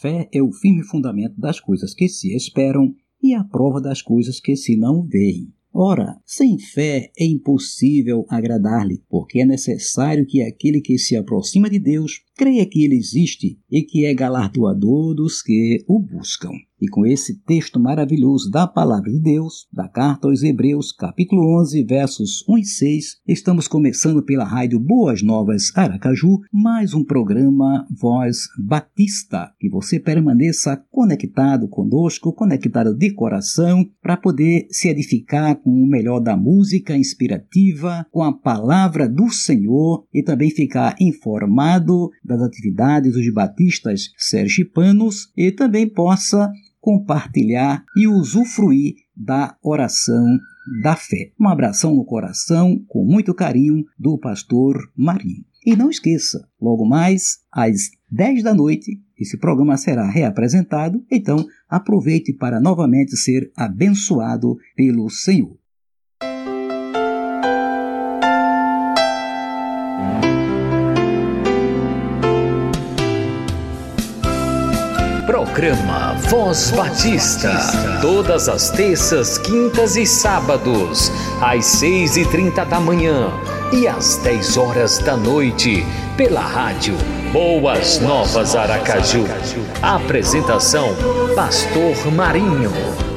Fé é o firme fundamento das coisas que se esperam e a prova das coisas que se não veem. Ora, sem fé é impossível agradar-lhe, porque é necessário que aquele que se aproxima de Deus creia que ele existe e que é galardoador dos que o buscam. E com esse texto maravilhoso da palavra de Deus, da carta aos Hebreus, capítulo 11, versos 1 e 6, estamos começando pela rádio Boas Novas Aracaju, mais um programa Voz Batista. Que você permaneça conectado conosco, conectado de coração, para poder se edificar com o melhor da música inspirativa, com a palavra do Senhor e também ficar informado das atividades dos batistas sergipanos e também possa compartilhar e usufruir da oração da fé. Um abração no coração, com muito carinho, do pastor Marinho. E não esqueça, logo mais às 10 da noite, esse programa será reapresentado, então aproveite para novamente ser abençoado pelo Senhor. Programa Voz Batista. Todas as terças, quintas e sábados, às seis e trinta da manhã e às dez horas da noite, pela rádio Boas Novas Aracaju. Apresentação: Pastor Marinho.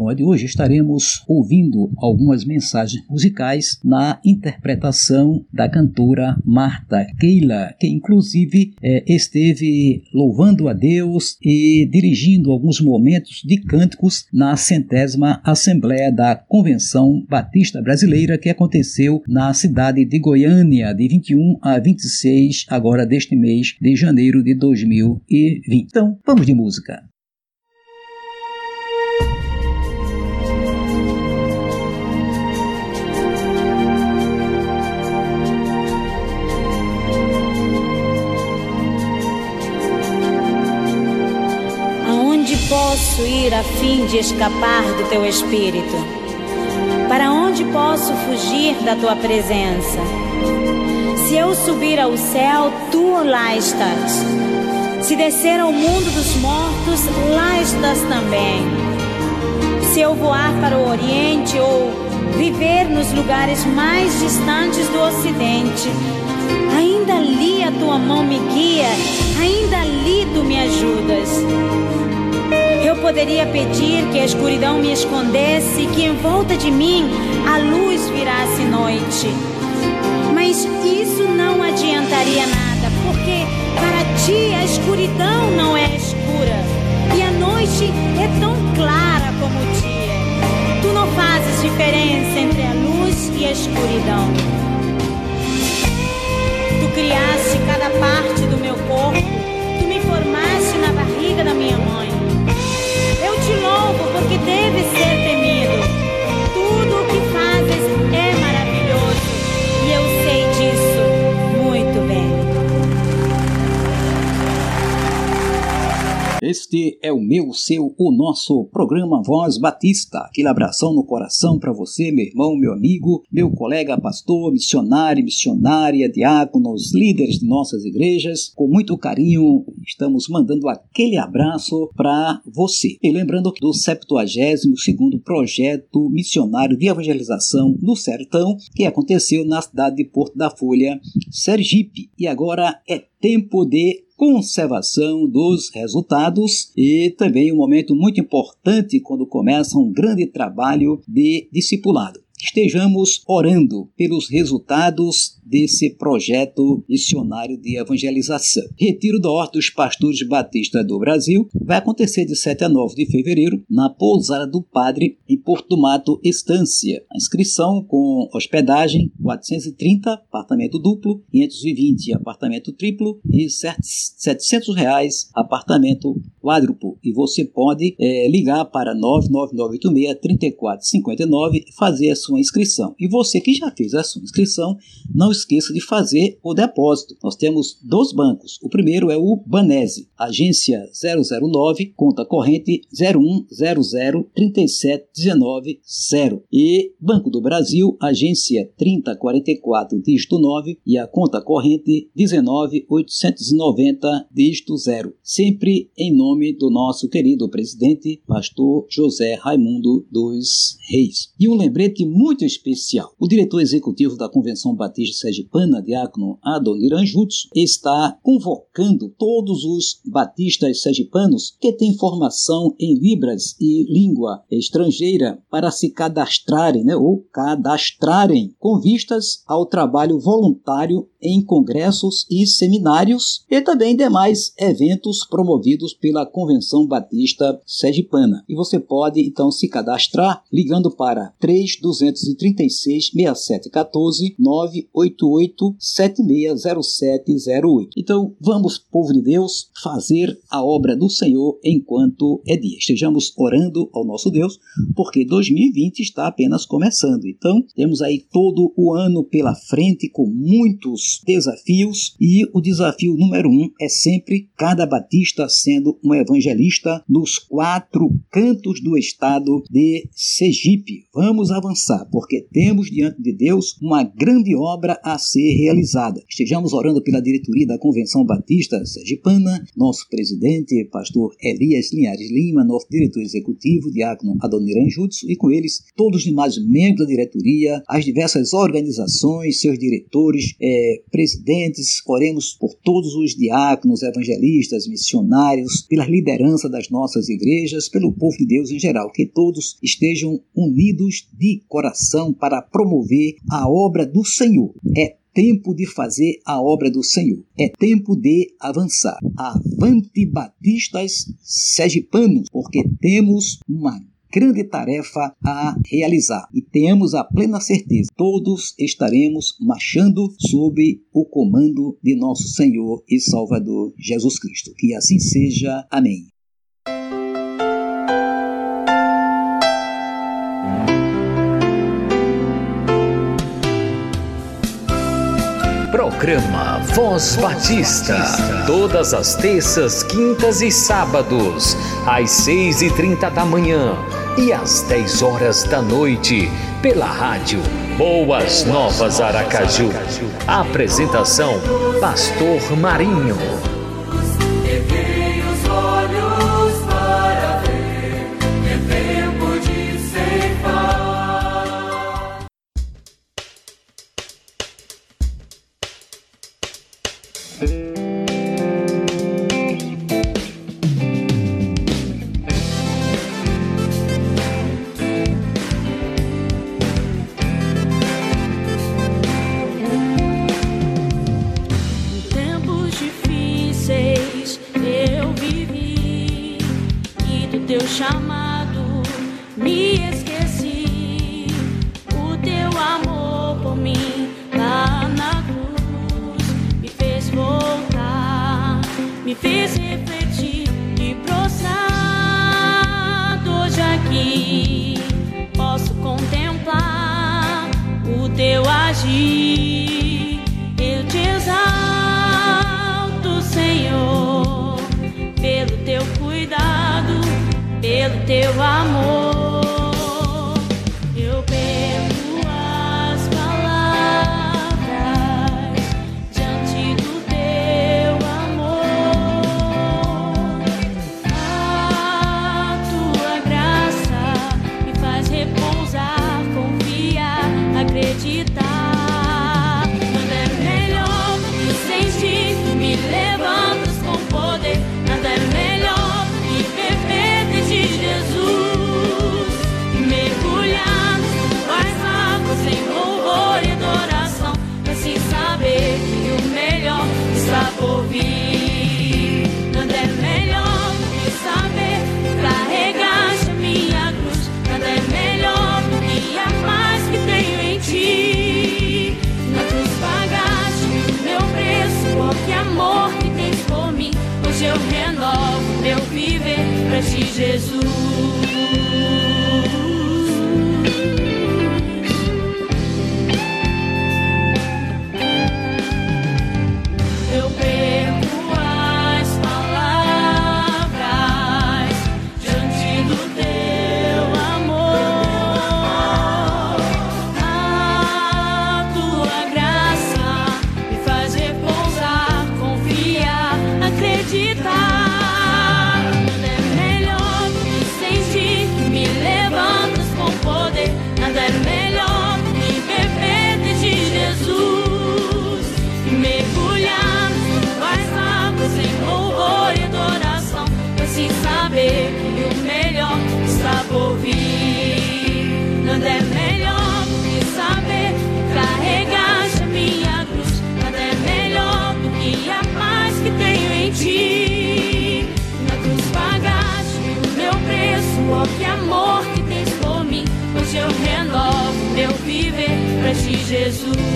Programa de hoje estaremos ouvindo algumas mensagens musicais na interpretação da cantora Marta Keila, que inclusive é, esteve louvando a Deus e dirigindo alguns momentos de cânticos na centésima Assembleia da Convenção Batista Brasileira que aconteceu na cidade de Goiânia de 21 a 26 agora deste mês de janeiro de 2020. Então, vamos de música. Posso ir a fim de escapar do teu espírito? Para onde posso fugir da tua presença? Se eu subir ao céu, tu lá estás. Se descer ao mundo dos mortos, lá estás também. Se eu voar para o Oriente ou viver nos lugares mais distantes do Ocidente, ainda ali a tua mão me guia, ainda ali tu me ajudas. Eu poderia pedir que a escuridão me escondesse, que em volta de mim a luz virasse noite. Mas isso não adiantaria nada, porque para ti a escuridão não é escura e a noite é tão clara como o dia. Tu não fazes diferença entre a luz e a escuridão. Tu criaste cada parte do meu corpo, tu me formaste na barriga da minha mãe te louvo porque Este é o meu, o seu, o nosso programa Voz Batista. Aquele abração no coração para você, meu irmão, meu amigo, meu colega pastor, missionário, missionária, diáconos, líderes de nossas igrejas. Com muito carinho, estamos mandando aquele abraço para você. E lembrando do 72º projeto missionário de evangelização no Sertão, que aconteceu na cidade de Porto da Folha, Sergipe. E agora é tempo de conservação dos resultados e também um momento muito importante quando começa um grande trabalho de discipulado. Estejamos orando pelos resultados desse projeto missionário de evangelização. Retiro da Horta dos Pastores Batista do Brasil vai acontecer de 7 a 9 de fevereiro na Pousada do Padre, em Porto do Mato, Estância. A inscrição com hospedagem 430, apartamento duplo, 520, apartamento triplo e 700 reais, apartamento quádruplo. E você pode é, ligar para 99986 3459 e fazer a sua inscrição. E você que já fez a sua inscrição, não esqueça de fazer o depósito. Nós temos dois bancos. O primeiro é o Banese, agência 009, conta corrente 010037190 e Banco do Brasil, agência 3044, dígito 9 e a conta corrente 19890, dígito 0. Sempre em nome do nosso querido presidente, pastor José Raimundo dos Reis. E um lembrete muito especial. O diretor executivo da Convenção Batista sergipana, diácono Adoniran Jutsu, está convocando todos os batistas sergipanos que têm formação em Libras e língua estrangeira para se cadastrarem, né, ou cadastrarem com vistas ao trabalho voluntário em congressos e seminários e também demais eventos promovidos pela Convenção Batista Sergipana. E você pode então se cadastrar ligando para 3236 6714 988 760708. Então vamos, povo de Deus, fazer a obra do Senhor enquanto é dia. Estejamos orando ao nosso Deus, porque 2020 está apenas começando. Então temos aí todo o ano pela frente com muitos desafios e o desafio número um é sempre cada batista sendo um evangelista nos quatro cantos do estado de Sergipe. Vamos avançar, porque temos diante de Deus uma grande obra a ser realizada. Estejamos orando pela diretoria da Convenção Batista Sergipana, nosso presidente, pastor Elias Linhares Lima, nosso diretor executivo, diácono Adoniran Jutsu, e com eles todos os demais membros da diretoria, as diversas organizações, seus diretores, é, presidentes, oremos por todos os diáconos, evangelistas, missionários, pela liderança das nossas igrejas, pelo povo de Deus em geral, que todos estejam unidos de coração para promover a obra do Senhor. É tempo de fazer a obra do Senhor. É tempo de avançar. Avante batistas sergipanos, porque temos uma grande tarefa a realizar e tenhamos a plena certeza, todos estaremos marchando sob o comando de nosso Senhor e Salvador Jesus Cristo. Que assim seja. Amém. Programa Voz Batista. Todas as terças, quintas e sábados, às seis e trinta da manhã e às 10 horas da noite, pela rádio Boas Novas Aracaju. Apresentação: Pastor Marinho. Abra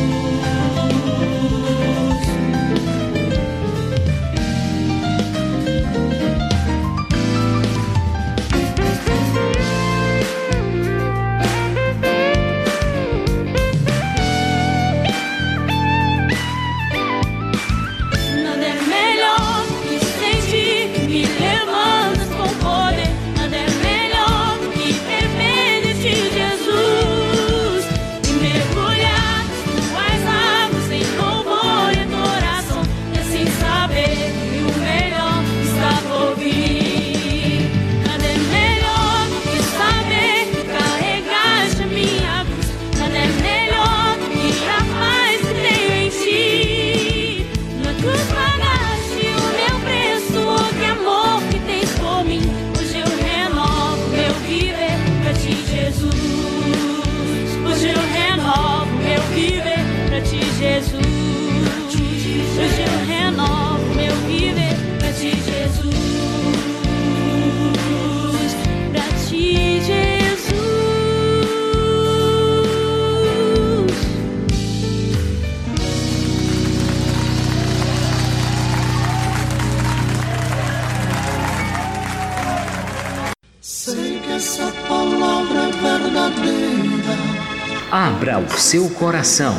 seu coração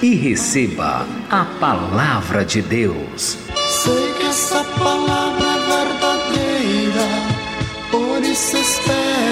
e receba a palavra de Deus. Sei que essa palavra é verdadeira, por isso espera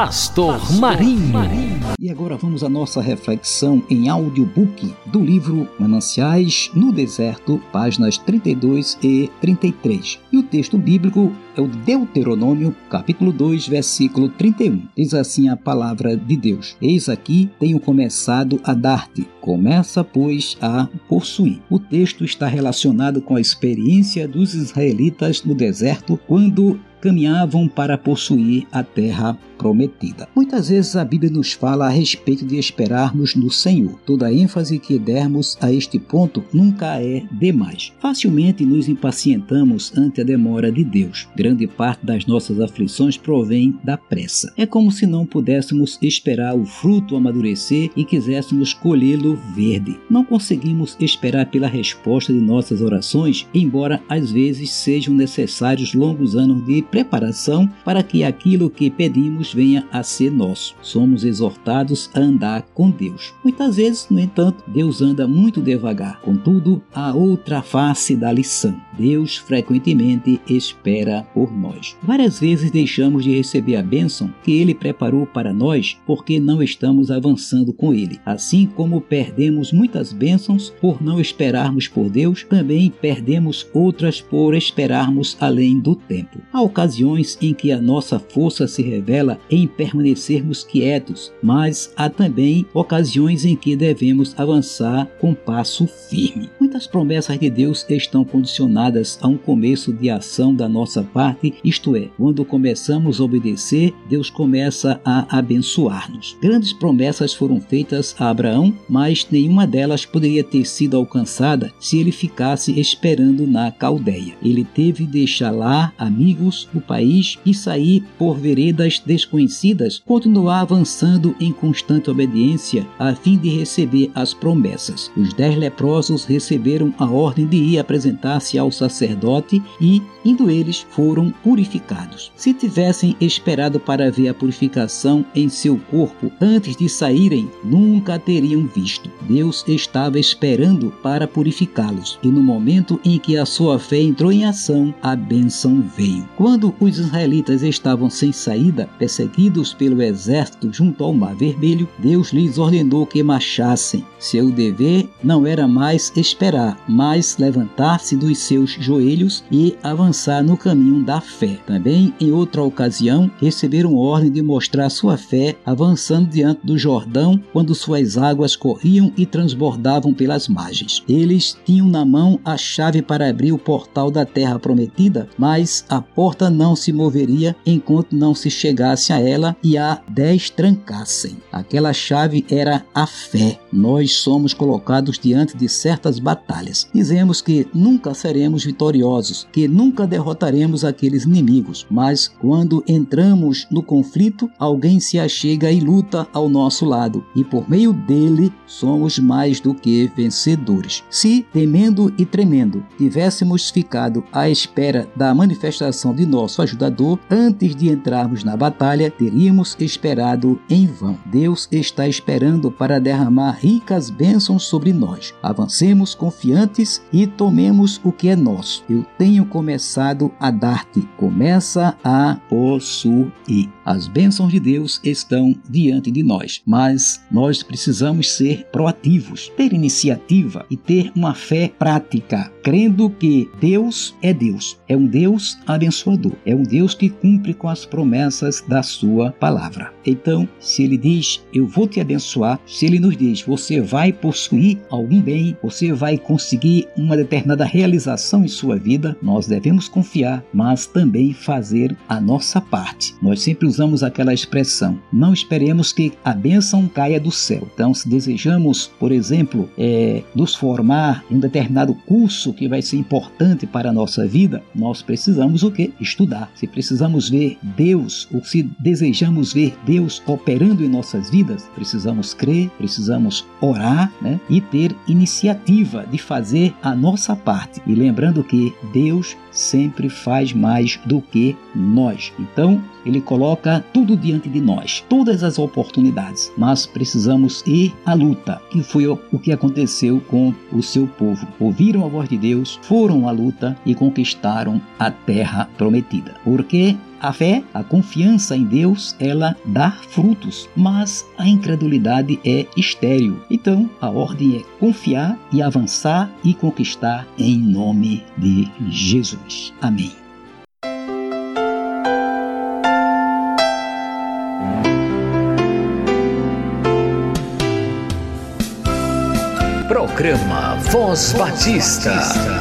Pastor, Pastor Marinho. Marinho. E agora vamos à nossa reflexão em audiobook do livro Mananciais no Deserto, páginas 32 e 33. E o texto bíblico é o Deuteronômio, capítulo 2, versículo 31. Diz assim a palavra de Deus: Eis aqui tenho começado a dar-te, começa, pois, a possuir. O texto está relacionado com a experiência dos israelitas no deserto quando caminhavam para possuir a terra prometida. Muitas vezes a Bíblia nos fala a respeito de esperarmos no Senhor. Toda a ênfase que dermos a este ponto nunca é demais. Facilmente nos impacientamos ante a demora de Deus. Grande parte das nossas aflições provém da pressa. É como se não pudéssemos esperar o fruto amadurecer e quiséssemos colhê-lo verde. Não conseguimos esperar pela resposta de nossas orações, embora às vezes sejam necessários longos anos de preparação para que aquilo que pedimos venha a ser nosso. Somos exortados a andar com Deus. Muitas vezes, no entanto, Deus anda muito devagar. Contudo, há outra face da lição. Deus frequentemente espera por nós. Várias vezes deixamos de receber a bênção que Ele preparou para nós porque não estamos avançando com Ele. Assim como perdemos muitas bênçãos por não esperarmos por Deus, também perdemos outras por esperarmos além do tempo. Ocasiões em que a nossa força se revela em permanecermos quietos, mas há também ocasiões em que devemos avançar com passo firme. Muitas promessas de Deus estão condicionadas a um começo de ação da nossa parte, isto é, quando começamos a obedecer, Deus começa a abençoar-nos. Grandes promessas foram feitas a Abraão, mas nenhuma delas poderia ter sido alcançada se ele ficasse esperando na Caldeia. Ele teve de deixar lá amigos, o país e sair por veredas desconhecidas, continuar avançando em constante obediência a fim de receber as promessas. Os dez leprosos receberam receberam a ordem de ir apresentar-se ao sacerdote e, indo eles, foram purificados. Se tivessem esperado para ver a purificação em seu corpo antes de saírem, nunca teriam visto. Deus estava esperando para purificá-los, e no momento em que a sua fé entrou em ação, a bênção veio. Quando os israelitas estavam sem saída, perseguidos pelo exército junto ao Mar Vermelho, Deus lhes ordenou que marchassem. Seu dever não era mais esperar, mas levantar-se dos seus joelhos e avançar no caminho da fé. Também, em outra ocasião, receberam ordem de mostrar sua fé avançando diante do Jordão quando suas águas corriam e transbordavam pelas margens. Eles tinham na mão a chave para abrir o portal da terra prometida, mas a porta não se moveria enquanto não se chegasse a ela e a dez trancassem. Aquela chave era a fé. Nós somos colocados diante de certas batalhas. Dizemos que nunca seremos vitoriosos, que nunca derrotaremos aqueles inimigos, mas quando entramos no conflito, alguém se achega e luta ao nosso lado, e por meio dele somos mais do que vencedores. Se, temendo e tremendo, tivéssemos ficado à espera da manifestação de nosso ajudador antes de entrarmos na batalha, teríamos esperado em vão. Deus está esperando para derramar ricas bênçãos sobre nós. Avancemos confiantes e tomemos o que é nosso. Eu tenho começado a dar-te. Começa a possuir. As bênçãos de Deus estão diante de nós, mas nós precisamos ser proativos, ter iniciativa e ter uma fé prática, crendo que Deus é Deus, é um Deus abençoador, é um Deus que cumpre com as promessas da sua palavra. Então, se ele diz, eu vou te abençoar, se ele nos diz, você vai possuir algum bem, você vai conseguir uma determinada realização em sua vida, nós devemos confiar, mas também fazer a nossa parte. Nós sempre usamos aquela expressão, não esperemos que a bênção caia do céu. Então, se desejamos, por exemplo, é, nos formar em um determinado curso que vai ser importante para a nossa vida, nós precisamos o que? Estudar. Se precisamos ver Deus, ou se desejamos ver Deus operando em nossas vidas, precisamos crer, precisamos orar né? e ter iniciativa de fazer a nossa parte. E lembrando que Deus sempre faz mais do que nós. Então, ele coloca tudo diante de nós, todas as oportunidades, mas precisamos ir à luta, que foi o que aconteceu com o seu povo. Ouviram a voz de Deus, foram à luta e conquistaram a terra prometida. Porque a fé, a confiança em Deus, ela dá frutos, mas a incredulidade é estéril. Então, a ordem é confiar e avançar e conquistar em nome de Jesus. Amém. Programa Voz Batista.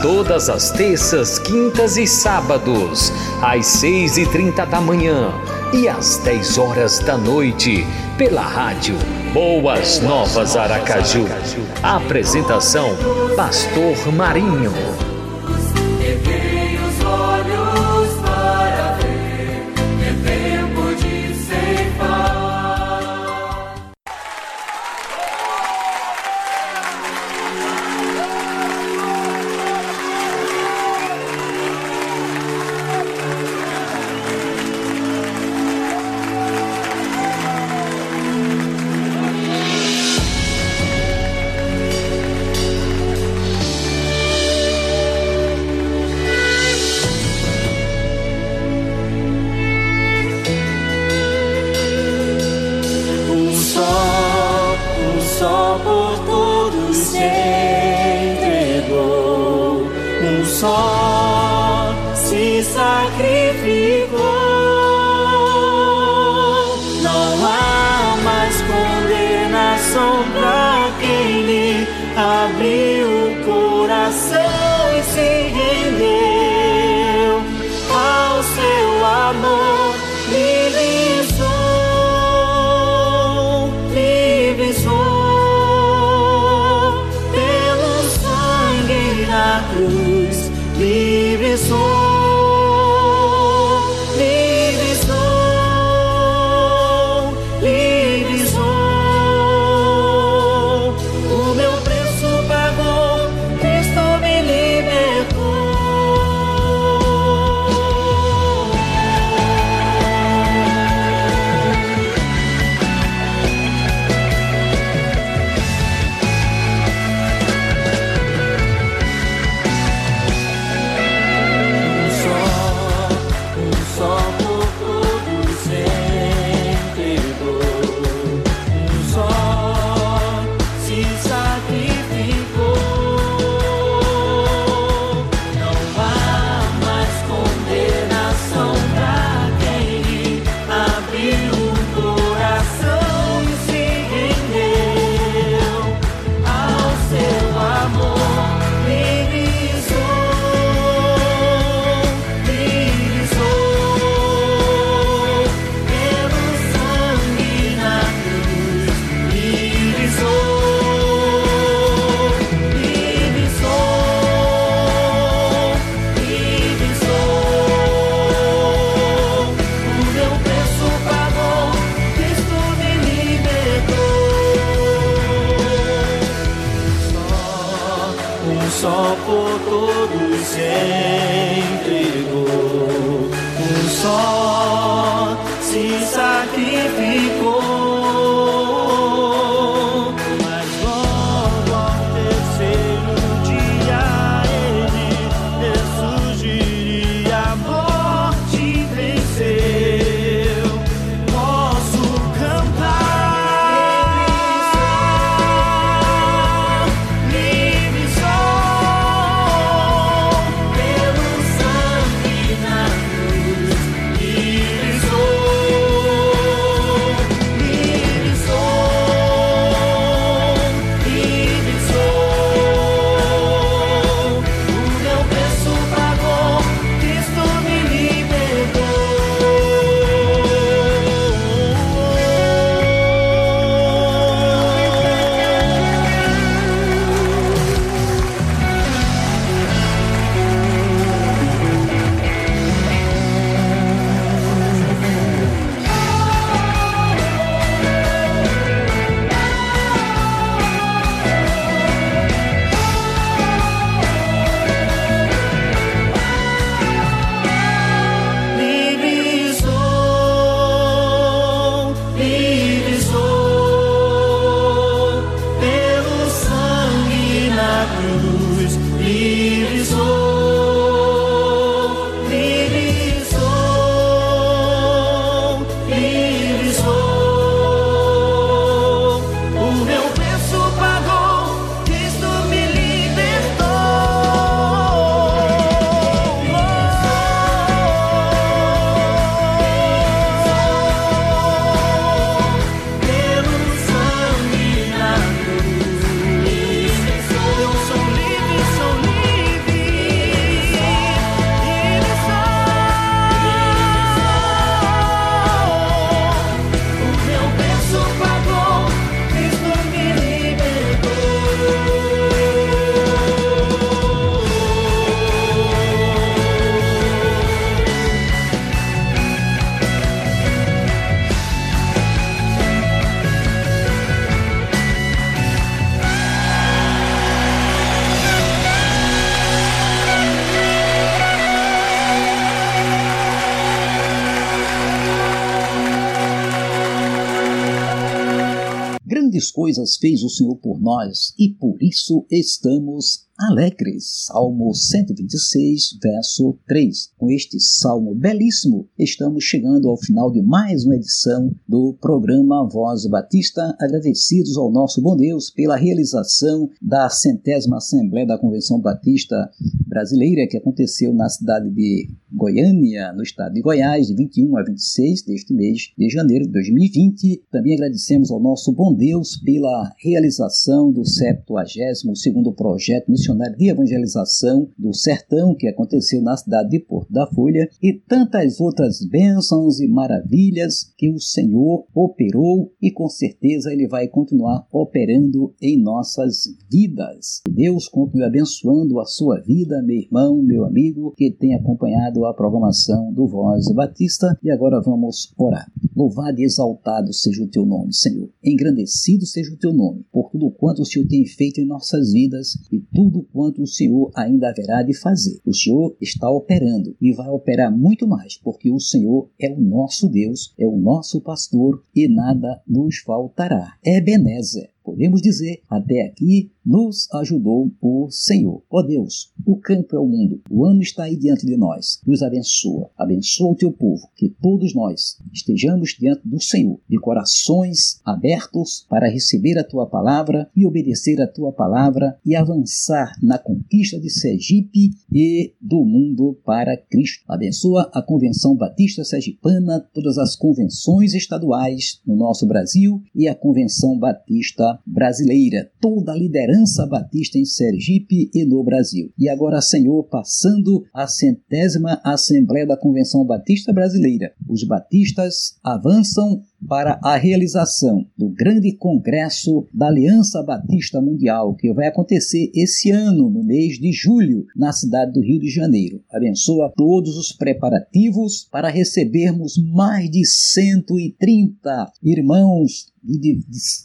Todas as terças, quintas e sábados, às seis e trinta da manhã e às dez horas da noite, pela rádio Boas Novas Aracaju. Apresentação: Pastor Marinho. Coisas fez o Senhor por nós e por isso estamos alegres. Salmo 126, verso 3. Com este salmo belíssimo, estamos chegando ao final de mais uma edição do programa Voz Batista, agradecidos ao nosso bom Deus pela realização da centésima Assembleia da Convenção Batista Brasileira, que aconteceu na cidade de Goiânia, no estado de Goiás, de 21 a 26 deste mês de janeiro de 2020. Também agradecemos ao nosso bom Deus pela realização do 72º projeto missionário missionário de evangelização do sertão que aconteceu na cidade de Porto da Folha e tantas outras bênçãos e maravilhas que o Senhor operou e com certeza ele vai continuar operando em nossas vidas. Que Deus continue abençoando a sua vida, meu irmão, meu amigo, que tem acompanhado a programação do Voz Batista. E agora vamos orar. Louvado e exaltado seja o teu nome, Senhor. Engrandecido seja o teu nome, por tudo quanto o Senhor tem feito em nossas vidas e tudo quanto o Senhor ainda haverá de fazer. O Senhor está operando e vai operar muito mais, porque o Senhor é o nosso Deus, é o nosso pastor e nada nos faltará. Ebenezer. Podemos dizer, até aqui nos ajudou o Senhor. Ó oh Deus, o campo é o mundo, o ano está aí diante de nós. Nos abençoa, abençoa o teu povo, que todos nós estejamos diante do Senhor, de corações abertos para receber a tua palavra e obedecer a tua palavra e avançar na conquista de Sergipe e do mundo para Cristo. Abençoa a Convenção Batista Sergipana, todas as convenções estaduais no nosso Brasil e a Convenção Batista Brasileira, toda a liderança Batista em Sergipe e no Brasil. E agora, Senhor, passando a centésima Assembleia da Convenção Batista Brasileira. Os batistas avançam para a realização do grande congresso da Aliança Batista Mundial, que vai acontecer esse ano, no mês de julho, na cidade do Rio de Janeiro. Abençoa todos os preparativos para recebermos mais de 130 irmãos de,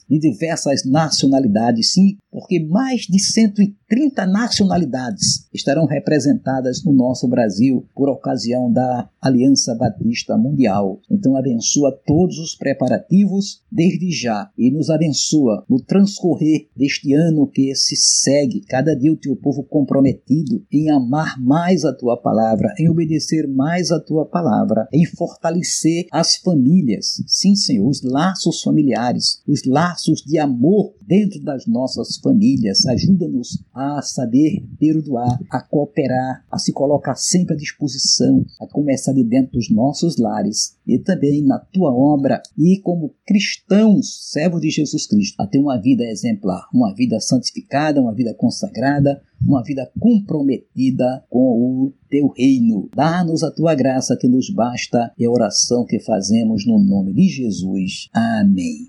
de, diversas nacionalidades, sim, porque mais de 130 nacionalidades estarão representadas no nosso Brasil por ocasião da Aliança Batista Mundial. Então abençoa todos os preparativos desde já. E nos abençoa no transcorrer deste ano que se segue, cada dia o teu povo comprometido em amar mais a tua palavra, em obedecer mais a tua palavra, em fortalecer as famílias, sim, Senhor, os laços familiares, os laços de amor dentro das nossas famílias. Ajuda-nos a saber perdoar, a cooperar, a se colocar sempre à disposição, a começar de dentro dos nossos lares e também na tua obra e como cristãos, servos de Jesus Cristo, a ter uma vida exemplar, uma vida santificada, uma vida consagrada, uma vida comprometida com o teu reino. Dá-nos a tua graça que nos basta e a oração que fazemos no nome de Jesus. Amém.